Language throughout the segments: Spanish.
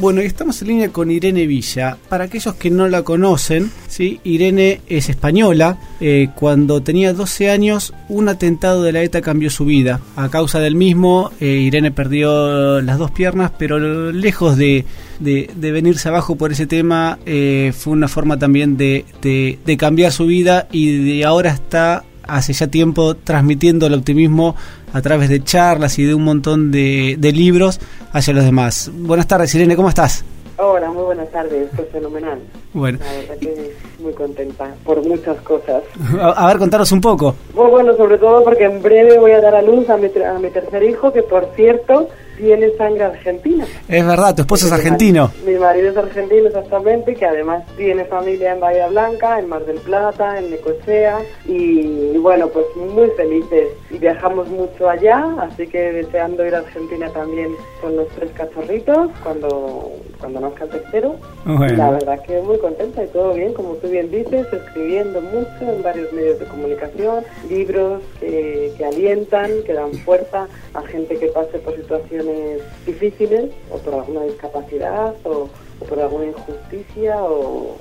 Bueno, estamos en línea con Irene Villa. Para aquellos que no la conocen, ¿sí? Irene es española. Eh, cuando tenía 12 años, un atentado de la ETA cambió su vida. A causa del mismo, eh, Irene perdió las dos piernas, pero lejos de, de, venirse abajo por ese tema, eh, fue una forma también de, de cambiar su vida y de ahora está hace ya tiempo transmitiendo el optimismo a través de charlas y de un montón de, libros hacia los demás. Buenas tardes, Irene, ¿cómo estás? Hola, muy buenas tardes, fue fenomenal. Bueno. La verdad que muy contenta por muchas cosas. A, ver, contaros un poco. Pues bueno, sobre todo porque en breve voy a dar a luz a mi, a mi tercer hijo, que por cierto tiene sangre argentina. Es verdad, tu esposo es argentino. Mi marido es argentino exactamente, que además tiene familia en Bahía Blanca, en Mar del Plata, en Necochea y, bueno, pues muy felices. Y viajamos mucho allá, así que deseando ir a Argentina también con los tres cachorritos cuando, cuando nazca el tercero. La verdad que muy contenta y todo bien, como tú bien dices, escribiendo mucho en varios medios de comunicación, libros que, que alientan, que dan fuerza a gente que pase por situaciones difíciles o por alguna discapacidad o, por alguna injusticia o,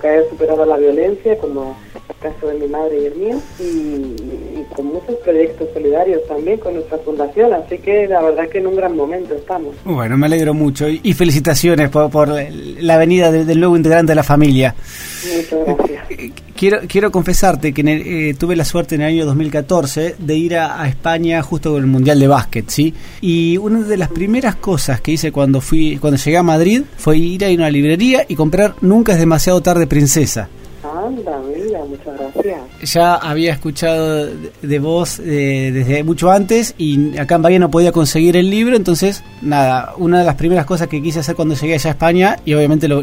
que haya superado la violencia, como el caso de mi madre y el mío, y, con muchos proyectos solidarios también con nuestra fundación, así que la verdad que en un gran momento estamos. Bueno, me alegro mucho y, felicitaciones por, la venida del nuevo integrante de la familia. Muchas gracias. Quiero, quiero confesarte que eh, tuve la suerte en el año 2014 de ir a, España justo con el Mundial de Básquet, ¿sí? Y una de las primeras cosas que hice cuando fui cuando llegué a Madrid fue ir a una librería y comprar Nunca es demasiado tarde, princesa. Anda, muchas gracias. Ya había escuchado de, vos eh, desde mucho antes y acá en Bahía no podía conseguir el libro, entonces, nada, una de las primeras cosas que quise hacer cuando llegué allá a España, y obviamente lo,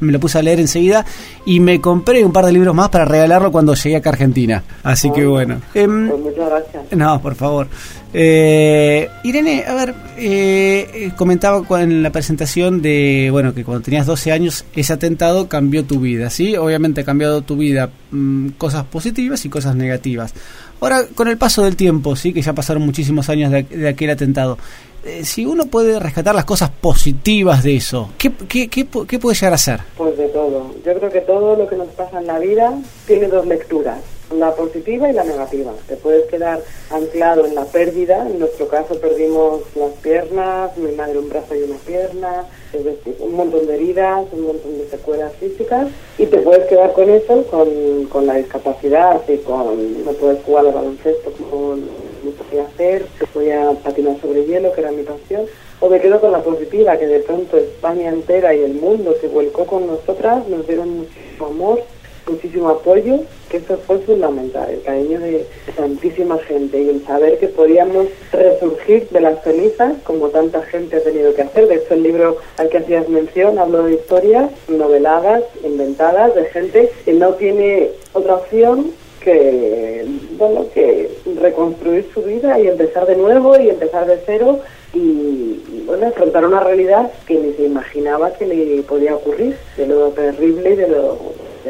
me lo puse a leer enseguida, y me compré un par de libros más para regalarlo cuando llegué acá a Argentina. Así que bueno. Em, pues muchas gracias. No, por favor. Eh, Irene, a ver, eh, eh, comentaba en la presentación de, bueno, que cuando tenías 12 años ese atentado cambió tu vida, ¿sí? Obviamente ha cambiado tu vida mm, cosas positivas y cosas negativas. Ahora, con el paso del tiempo, sí, que ya pasaron muchísimos años de, aquel atentado, eh, si uno puede rescatar las cosas positivas de eso, ¿qué, qué, qué, ¿qué puede llegar a ser? Pues de todo. Yo creo que todo lo que nos pasa en la vida tiene dos lecturas la positiva y la negativa. Te puedes quedar anclado en la pérdida, en nuestro caso perdimos las piernas, mi madre un brazo y una pierna, es decir, un montón de heridas, un montón de secuelas físicas, y te puedes quedar con eso, con, con la discapacidad y con no puedes jugar al baloncesto como me podía hacer, se podía patinar sobre hielo, que era mi pasión, o me quedo con la positiva, que de pronto España entera y el mundo se vuelcó con nosotras, nos dieron muchísimo amor, muchísimo apoyo, que eso fue fundamental, el cariño de tantísima gente y el saber que podíamos resurgir de las cenizas, como tanta gente ha tenido que hacer. De hecho, el libro al que hacías mención hablo de historias noveladas, inventadas, de gente que no tiene otra opción que, bueno, que reconstruir su vida y empezar de nuevo y empezar de cero y, bueno, afrontar una realidad que ni se imaginaba que le podía ocurrir, de lo terrible y de lo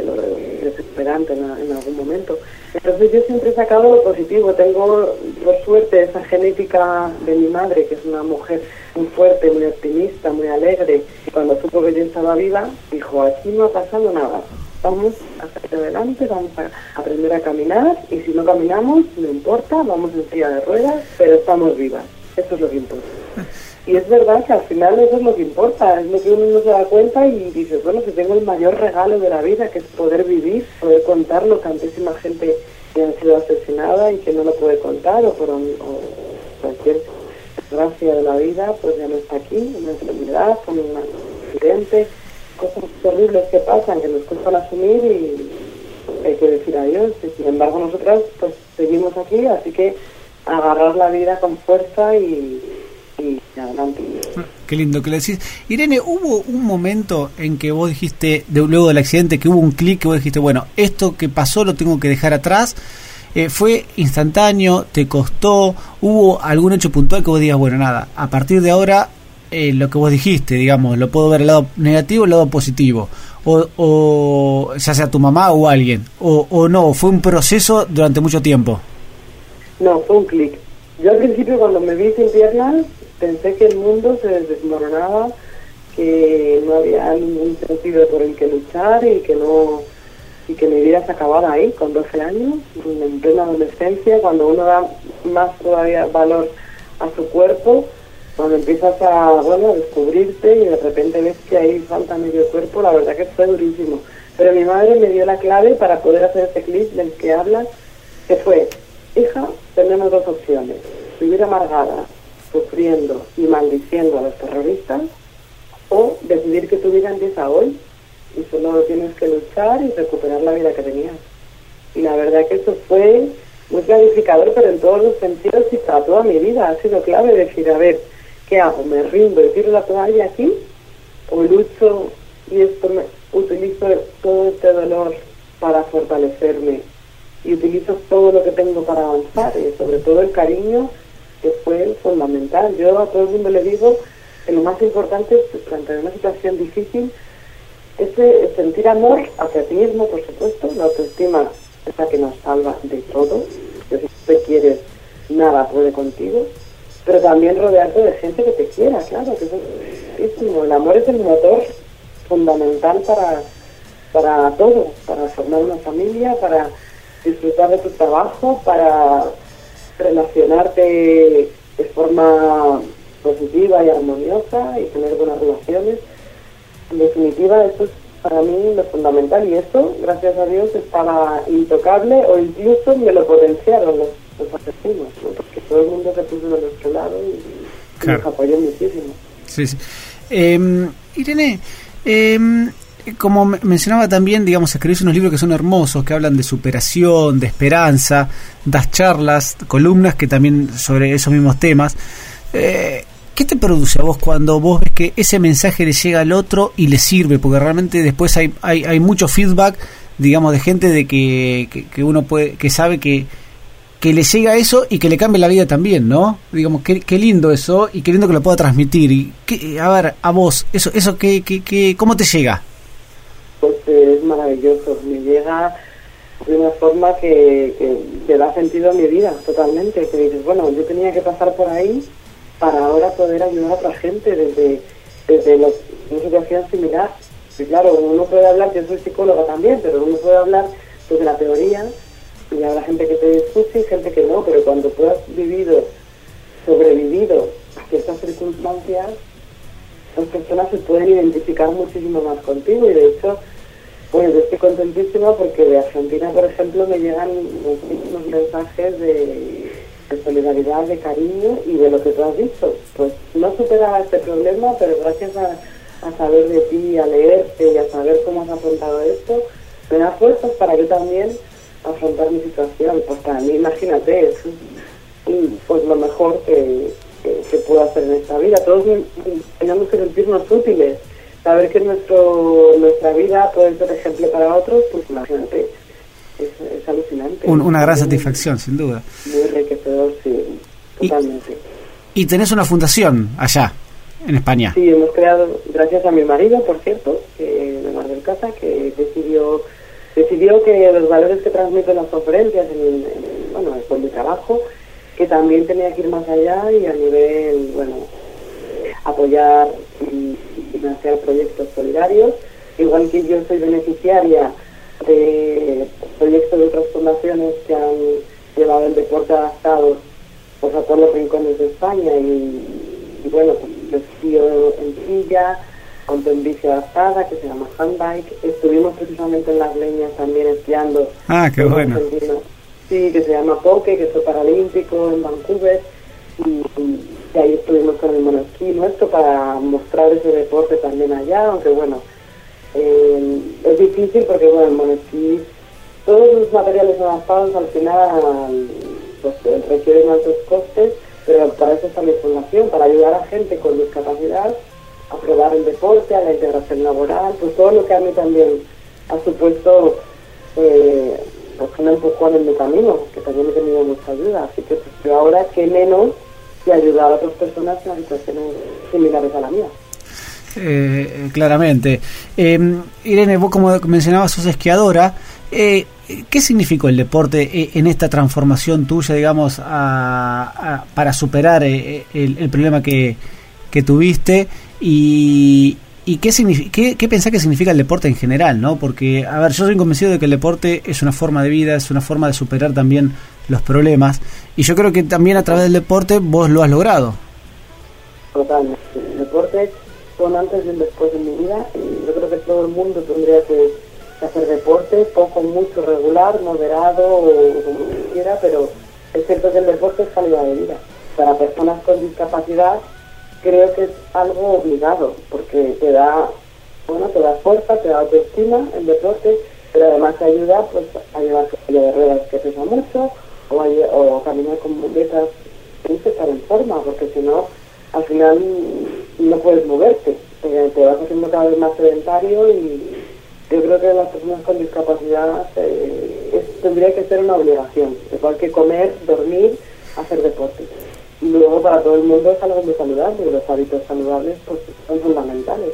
lo desesperante en, en, algún momento. Entonces yo siempre he sacado lo positivo. Tengo, por suerte, esa genética de mi madre, que es una mujer muy fuerte, muy optimista, muy alegre. Y cuando supo que yo estaba viva, dijo, aquí no ha pasado nada. Vamos hacia adelante, vamos a aprender a caminar y si no caminamos, no importa, vamos en silla de ruedas, pero estamos vivas. Eso es lo que importa. Y es verdad que al final eso es lo que importa, es lo que uno no se da cuenta y dice, bueno, si tengo el mayor regalo de la vida, que es poder vivir, poder contarlo, tantísima gente que ha sido asesinada y que no lo puede contar, o por cualquier desgracia de la vida, pues ya no está aquí, una enfermedad, un accidente, cosas terribles que pasan, que nos cuestan asumir y hay que decir adiós. Y sin embargo, nosotras pues seguimos aquí, así que agarrar la vida con fuerza y Qué lindo que le decís. Irene, ¿hubo un momento en que vos dijiste, de, luego del accidente, que hubo un clic que vos dijiste, bueno, esto que pasó lo tengo que dejar atrás? Eh, ¿Fue instantáneo? ¿Te costó? ¿Hubo algún hecho puntual que vos digas, bueno, nada, a partir de ahora eh, lo que vos dijiste, digamos, lo puedo ver el lado negativo, el lado positivo? O, o ya sea tu mamá o alguien, o, o no, fue un proceso durante mucho tiempo. No, fue un clic. Yo al principio cuando me vi sin piernas pensé que el mundo se desmoronaba, que no había ningún sentido por el que luchar y que no y que mi vida se acababa ahí con 12 años, en plena adolescencia, cuando uno da más todavía valor a su cuerpo, cuando empiezas a, bueno, a descubrirte y de repente ves que ahí falta medio cuerpo, la verdad que fue durísimo. Pero mi madre me dio la clave para poder hacer este clip del que hablas, que fue, hija, tenemos dos opciones, vivir amargada, sufriendo y maldiciendo a los terroristas, o decidir que tu vida empieza hoy y solo tienes que luchar y recuperar la vida que tenías. Y la verdad que eso fue muy clarificador, pero en todos los sentidos y para toda mi vida ha sido clave decir, a ver, ¿qué hago? ¿Me rindo y tiro la toalla aquí? ¿O lucho y esto me, utilizo todo este dolor para fortalecerme? Y utilizo todo lo que tengo para avanzar y sobre todo el cariño que fue fundamental. Yo a todo el mundo le digo que lo más importante es, frente una situación difícil, es sentir amor hacia ti mismo, por supuesto, la autoestima es la que nos salva de todo, que si te quieres, nada puede contigo, pero también rodearte de gente que te quiera, claro, que es el amor es el motor fundamental para, para todo, para formar una familia, para disfrutar de tu trabajo, para relacionarte de forma positiva y armoniosa y tener buenas relaciones. En definitiva, eso es para mí lo fundamental y eso, gracias a Dios, estaba intocable o incluso me lo potenciaron los, asesinos, porque todo el mundo se puso de nuestro lado y, nos apoyó muchísimo. Sí, sí. Em, Irene, eh, como mencionaba también, digamos, escribís unos libros que son hermosos, que hablan de superación, de esperanza, das charlas, columnas que también sobre esos mismos temas. Eh, ¿Qué te produce a vos cuando vos ves que ese mensaje le llega al otro y le sirve? Porque realmente después hay, hay, hay mucho feedback, digamos, de gente de que, que, uno puede, que sabe que, que le llega eso y que le cambie la vida también, ¿no? Digamos, qué, qué lindo eso y qué lindo que lo pueda transmitir. Y qué, a ver, a vos, eso, eso qué, qué, ¿cómo te llega? Es maravilloso, me llega de una forma que, que, da sentido a mi vida totalmente, que dices, bueno, yo tenía que pasar por ahí para ahora poder ayudar a otra gente desde, desde una situación similar. Y claro, uno puede hablar, yo soy psicóloga también, pero uno puede hablar pues, la teoría y habrá gente que te escuche y gente que no, pero cuando tú has vivido, sobrevivido a ciertas circunstancias, las personas se pueden identificar muchísimo más contigo y de hecho, pues yo estoy contentísima porque de Argentina, por ejemplo, me llegan muchísimos mensajes de solidaridad, de cariño y de lo que tú has dicho. Pues no superaba este problema, pero gracias a, saber de ti, a leerte y a saber cómo has afrontado esto, me da fuerzas para yo también afrontar mi situación. Pues para mí, imagínate, es pues lo mejor que, que, puedo hacer en esta vida. Todos tenemos que sentirnos útiles. Saber que nuestro, nuestra vida puede ser ejemplo para otros, pues imagínate es, alucinante. una gran satisfacción, sin duda. Muy enriquecedor, sí, totalmente. Y, tenés una fundación allá, en España. Sí, hemos creado, gracias a mi marido, por cierto, que, de Mar del Casa, que decidió decidió que los valores que transmiten las conferencias, en, bueno, con mi trabajo, que también tenía que ir más allá y a nivel, bueno, apoyar y financiar proyectos solidarios. Igual que yo soy beneficiaria de proyectos de otras fundaciones que han llevado el deporte adaptado pues, a todos los rincones de España y, bueno, pues yo en silla, con bici adaptada que se llama Handbike. Estuvimos precisamente en las leñas también esquiando. Ah, qué bueno. Sí, que se llama Poke, que fue paralímpico en Vancouver. Y, ahí estuvimos con el monosquí nuestro para mostrar ese deporte también allá, aunque bueno, eh, es difícil porque, bueno, el monesquí, todos los materiales adaptados al final pues, eh, requieren altos costes, pero para eso está la información, para ayudar a gente con discapacidad a probar el deporte, a la integración laboral, pues todo lo que a mí también ha supuesto eh, pues un empujón en mi camino, que también he tenido mucha ayuda. Así que pues, yo ahora qué menos que ayudar a otras personas en situaciones similares a la mía. Eh, claramente. Eh, Irene, vos como mencionabas, sos esquiadora. Eh, ¿Qué significó el deporte eh, en esta transformación tuya, digamos, para superar el, problema que, tuviste? Y, ¿Y qué, qué, qué pensás que significa el deporte en general? ¿no? Porque, a ver, yo soy convencido de que el deporte es una forma de vida, es una forma de superar también los problemas. Y yo creo que también a través del deporte vos lo has logrado. Totalmente. El deporte son antes y después de mi vida. Y yo creo que todo el mundo tendría que hacer deporte, poco, mucho, regular, moderado o como quiera, pero es cierto que el deporte es calidad de vida. Para personas con discapacidad creo que es algo obligado, porque te da, bueno, te da fuerza, te da autoestima el deporte, pero además te ayuda pues, a llevar de ruedas que pesa mucho, o, o caminar con muletas, tienes que estar en forma, porque si no, al final no puedes moverte, eh, te vas haciendo cada vez más sedentario y yo creo que las personas con discapacidad eh, tendría que ser una obligación, igual que comer, dormir, hacer deporte. Y luego para todo el mundo es algo muy saludable, los hábitos saludables pues, son fundamentales.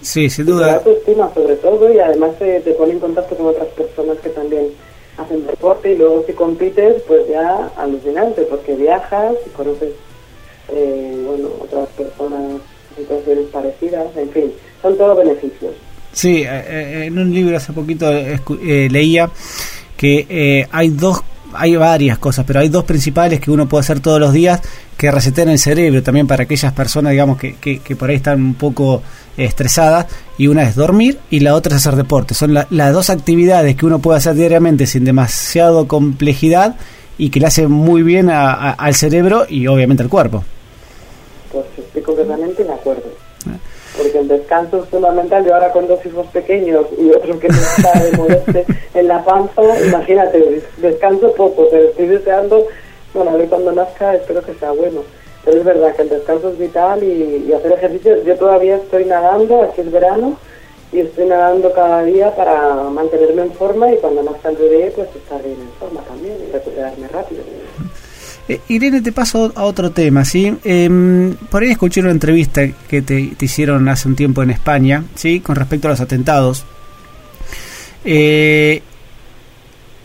Sí, sin duda. La autoestima sobre todo y además te, te pone en contacto con otras personas que también hacen deporte y luego si compites pues ya alucinante porque viajas y conoces eh, bueno otras personas situaciones parecidas, en fin, son todos beneficios. Sí, eh, eh, en un libro hace poquito leía que hay dos hay varias cosas, pero hay dos principales que uno puede hacer todos los días que resetean el cerebro también para aquellas personas, digamos, que, que, por ahí están un poco estresadas. Y una es dormir y la otra es hacer deporte. Son las dos actividades que uno puede hacer diariamente sin demasiado complejidad y que le hacen muy bien al cerebro y obviamente al cuerpo. Pues estoy completamente de acuerdo el descanso es fundamental. Yo ahora con dos hijos pequeños y otro que no está de moverse en la panza, imagínate, descanso poco, pero estoy deseando, bueno, a ver cuando nazca espero que sea bueno. Pero es verdad que el descanso es vital y, hacer ejercicio. Yo todavía estoy nadando, aquí es verano, y estoy nadando cada día para mantenerme en forma y cuando nazca el bebé, pues estar bien en forma también y recuperarme rápido. Eh, Irene, te paso a otro tema, ¿sí? Em, por ahí escuché una entrevista que te, hicieron hace un tiempo en España, ¿sí? Con respecto a los atentados. Eh,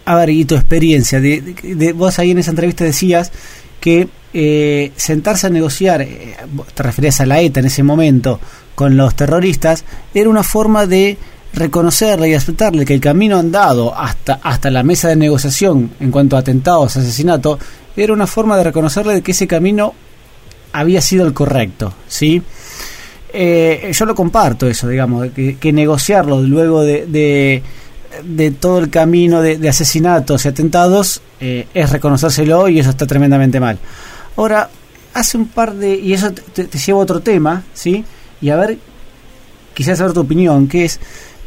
a ver, y tu experiencia. De, vos ahí en esa entrevista decías que eh, sentarse a negociar, te referías a la ETA en ese momento, con los terroristas, era una forma de reconocerle y aceptarle que el camino andado hasta, hasta la mesa de negociación en cuanto a atentados, asesinatos, era una forma de reconocerle de que ese camino había sido el correcto, ¿sí? Eh, yo lo comparto eso, digamos, que, negociarlo luego de, de, todo el camino de, asesinatos y atentados eh, es reconocérselo y eso está tremendamente mal. Ahora, hace un par de... y eso te, lleva a otro tema, ¿sí? Y a ver, quizás saber tu opinión, que es...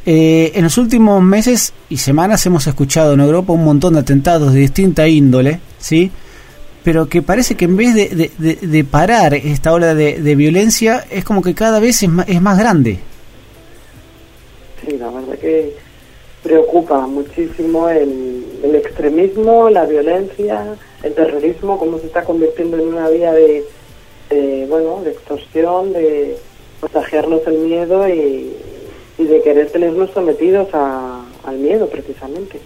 Eh, en los últimos meses y semanas hemos escuchado en Europa un montón de atentados de distinta índole, ¿sí? Pero que parece que en vez de, de, parar esta ola de, violencia, es como que cada vez es más, es más grande. Sí, la verdad que preocupa muchísimo el, el extremismo, la violencia, el terrorismo, cómo se está convirtiendo en una vía de, bueno, de extorsión, de protegernos el miedo y, y de querer tenernos sometidos a, al miedo, precisamente.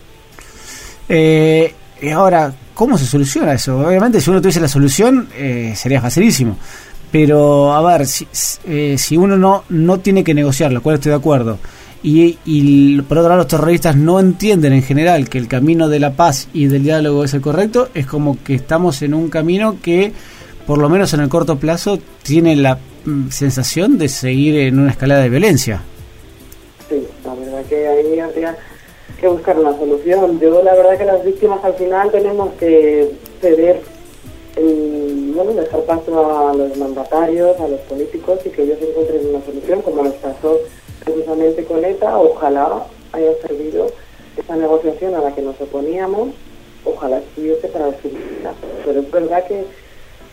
Eh, y ahora, ¿cómo se soluciona eso? Obviamente, si uno tuviese la solución, eh, sería facilísimo. Pero, a ver, si, eh, si uno no, no tiene que negociar, lo cual estoy de acuerdo, y, y, por otro lado los terroristas no entienden en general que el camino de la paz y del diálogo es el correcto, es como que estamos en un camino que, por lo menos en el corto plazo, tiene la mm, sensación de seguir en una escalada de violencia. Sí, la verdad que ahí habría que buscar una solución. Yo la verdad que las víctimas al final tenemos que ceder, en, bueno, dejar paso a los mandatarios, a los políticos y que ellos encuentren una solución, como nos pasó precisamente con ETA. Ojalá haya servido esa negociación a la que nos oponíamos, ojalá estuviese para definitivas. Pero es verdad que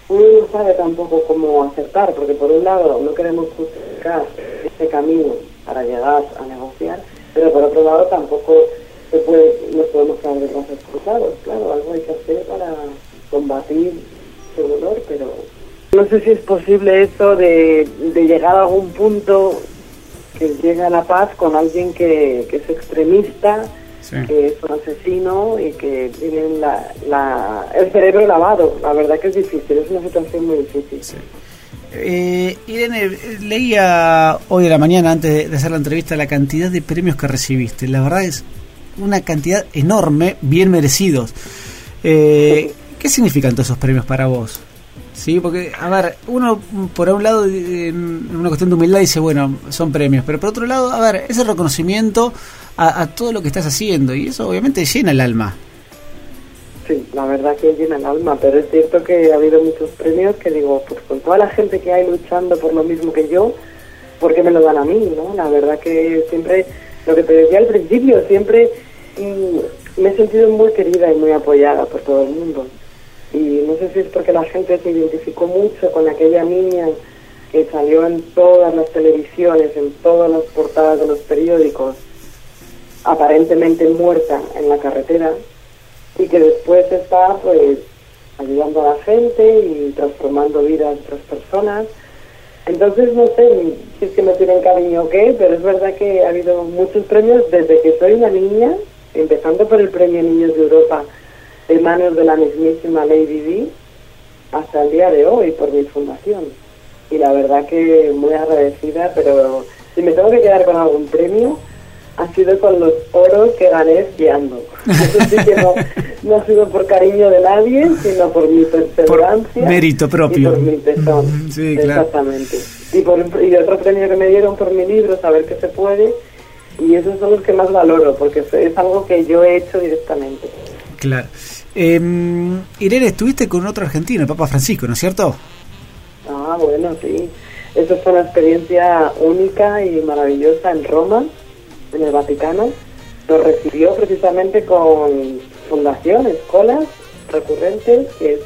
uno no sabe tampoco cómo acertar, porque por un lado no queremos justificar este camino para llegar a negociar, pero por otro lado tampoco se puede, no podemos quedar de brazos cruzados, claro, algo hay que hacer para combatir ese dolor, pero no sé si es posible eso de, llegar a algún punto que llegue a la paz con alguien que, es extremista, que es un asesino y que tiene la, el cerebro lavado. La verdad que es difícil, es una situación muy difícil. Eh, Irene, leía hoy a la mañana, antes de hacer la entrevista, la cantidad de premios que recibiste. La verdad es una cantidad enorme, bien merecidos. Eh, ¿Qué significan todos esos premios para vos? Sí, porque, a ver, uno por un lado, en una cuestión de humildad, dice, bueno, son premios, pero por otro lado, a ver, ese reconocimiento a todo lo que estás haciendo, y eso obviamente llena el alma. Sí, la verdad que llena el alma, pero es cierto que ha habido muchos premios que digo, pues con toda la gente que hay luchando por lo mismo que yo, ¿por qué me lo dan a mí? no La verdad que siempre, lo que te decía al principio, siempre mm, me he sentido muy querida y muy apoyada por todo el mundo. Y no sé si es porque la gente se identificó mucho con aquella niña que salió en todas las televisiones, en todas las portadas de los periódicos, aparentemente muerta en la carretera, y que después está pues ayudando a la gente y transformando vidas de otras personas. Entonces no sé si es que me tienen cariño o qué, pero es verdad que ha habido muchos premios desde que soy una niña, empezando por el Premio Niños de Europa de manos de la mismísima Lady D, hasta el día de hoy por mi fundación. Y la verdad que muy agradecida, pero si me tengo que quedar con algún premio, ha sido con los oros que gané esquiando. Eso sí que no, ha sido por cariño de nadie, sino por mi perseverancia. Por mérito propio. Y por mi tesón. Sí, Exactamente. Y, por, y otro premio que me dieron por mi libro, Saber que se puede. Y esos son los que más valoro, porque es algo que yo he hecho directamente. Claro. Eh, Irene, estuviste con otro argentino, el Papa Francisco, ¿no es cierto? Ah, bueno, sí. Eso fue una experiencia única y maravillosa en Roma en el Vaticano, nos recibió precisamente con fundación, escuelas recurrentes, que es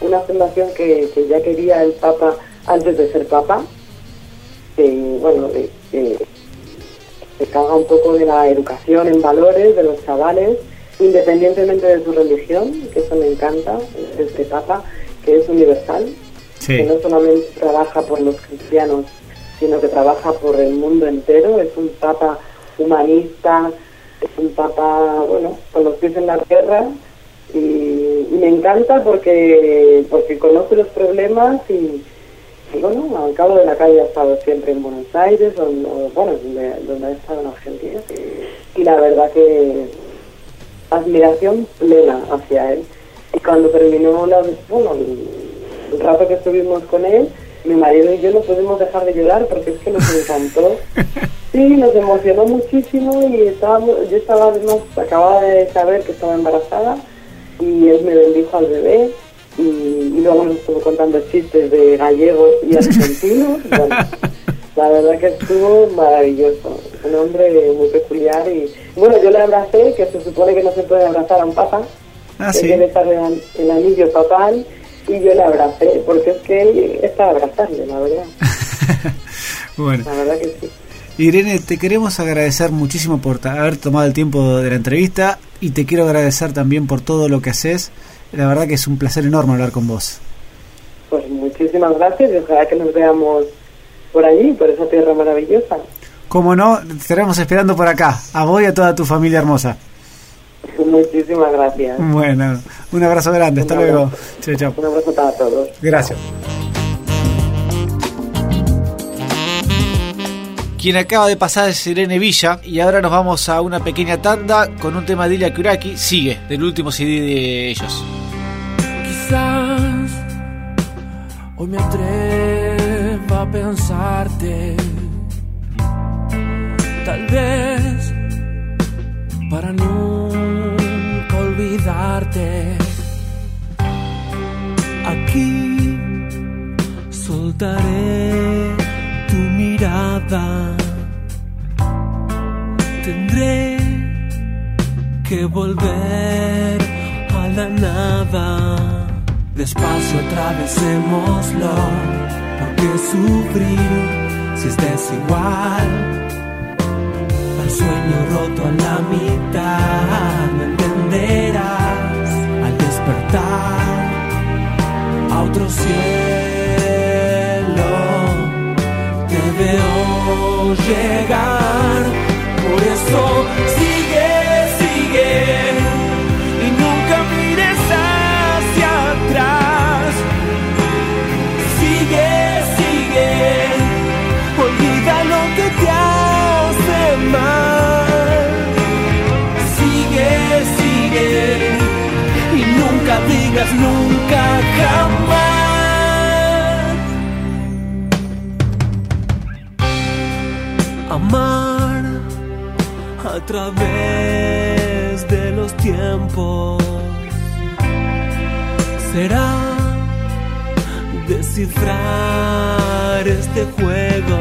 una fundación que, ya quería el Papa antes de ser Papa, que bueno, se caga un poco de la educación en valores de los chavales, independientemente de su religión, que eso me encanta, este Papa, que es universal, que no solamente trabaja por los cristianos sino que trabaja por el mundo entero. Es un papa humanista, es un papa, bueno, con los pies en la tierra y, me encanta porque porque conoce los problemas y, bueno, al cabo de la calle ha estado siempre en Buenos Aires, donde, bueno, donde, ha estado en Argentina y la verdad que admiración plena hacia él. Y cuando terminó la, bueno, el rato que estuvimos con él, mi marido y yo no podemos dejar de llorar porque es que nos encantó. Sí, nos emocionó muchísimo y estábamos, yo estaba además, acababa de saber que estaba embarazada y él me bendijo al bebé y, luego nos estuvo contando chistes de gallegos y argentinos. la verdad que estuvo maravilloso, un hombre muy peculiar y bueno, yo le abracé, que se supone que no se puede abrazar a un papá, ah, ¿sí? que el, el anillo papal y yo le abracé, porque es que él está abrazarle, la verdad. bueno. La verdad que sí. Irene, te queremos agradecer muchísimo por haber tomado el tiempo de la entrevista y te quiero agradecer también por todo lo que haces. La verdad que es un placer enorme hablar con vos. Pues muchísimas gracias y ojalá que nos veamos por allí, por esa tierra maravillosa. Como no, te estaremos esperando por acá, a vos y a toda tu familia hermosa. Muchísimas gracias. Bueno, un abrazo grande, hasta luego. Chao, Un abrazo para todos. Gracias. Quien acaba de pasar es Irene Villa y ahora nos vamos a una pequeña tanda con un tema de Ilya Kuraki, sigue, del último CD de ellos. Quizás hoy me atrevo a pensarte, tal vez para nunca volver a la nada. Despacio atravesémoslo, porque sufrir si estés igual sueño roto a la mitad, me entenderás al despertar a otro cielo. Te veo llegar, a través de los tiempos. Será descifrar este juego.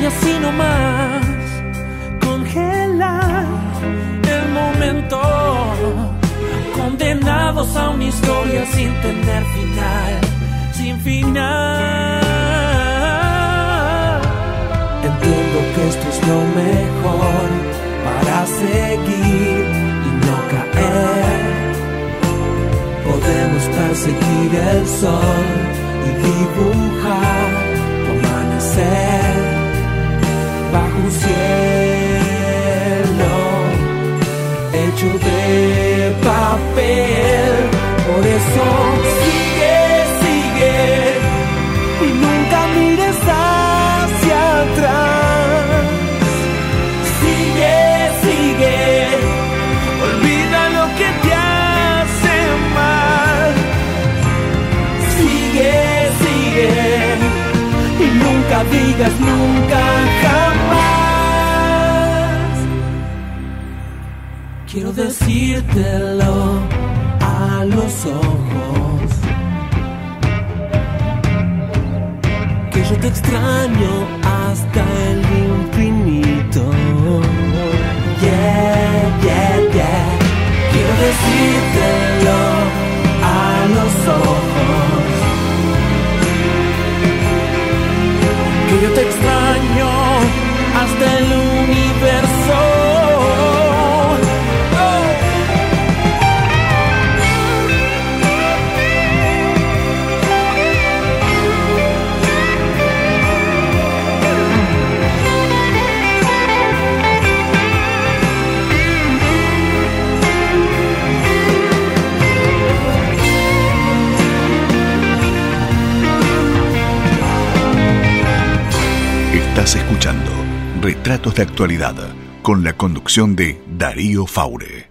Y así nomás congelar el momento. Condenados a una historia sin tener final sin final lo mejor para seguir y no caer podemos perseguir el sol y dibujar tu amanecer bajo un cielo hecho de papel. Por eso sigue, sigue y nunca mires hacia digas nunca jamás. Quiero decírtelo a los ojos. Que yo te extraño hasta el infinito. De Actualidad con la conducción de Darío Faure.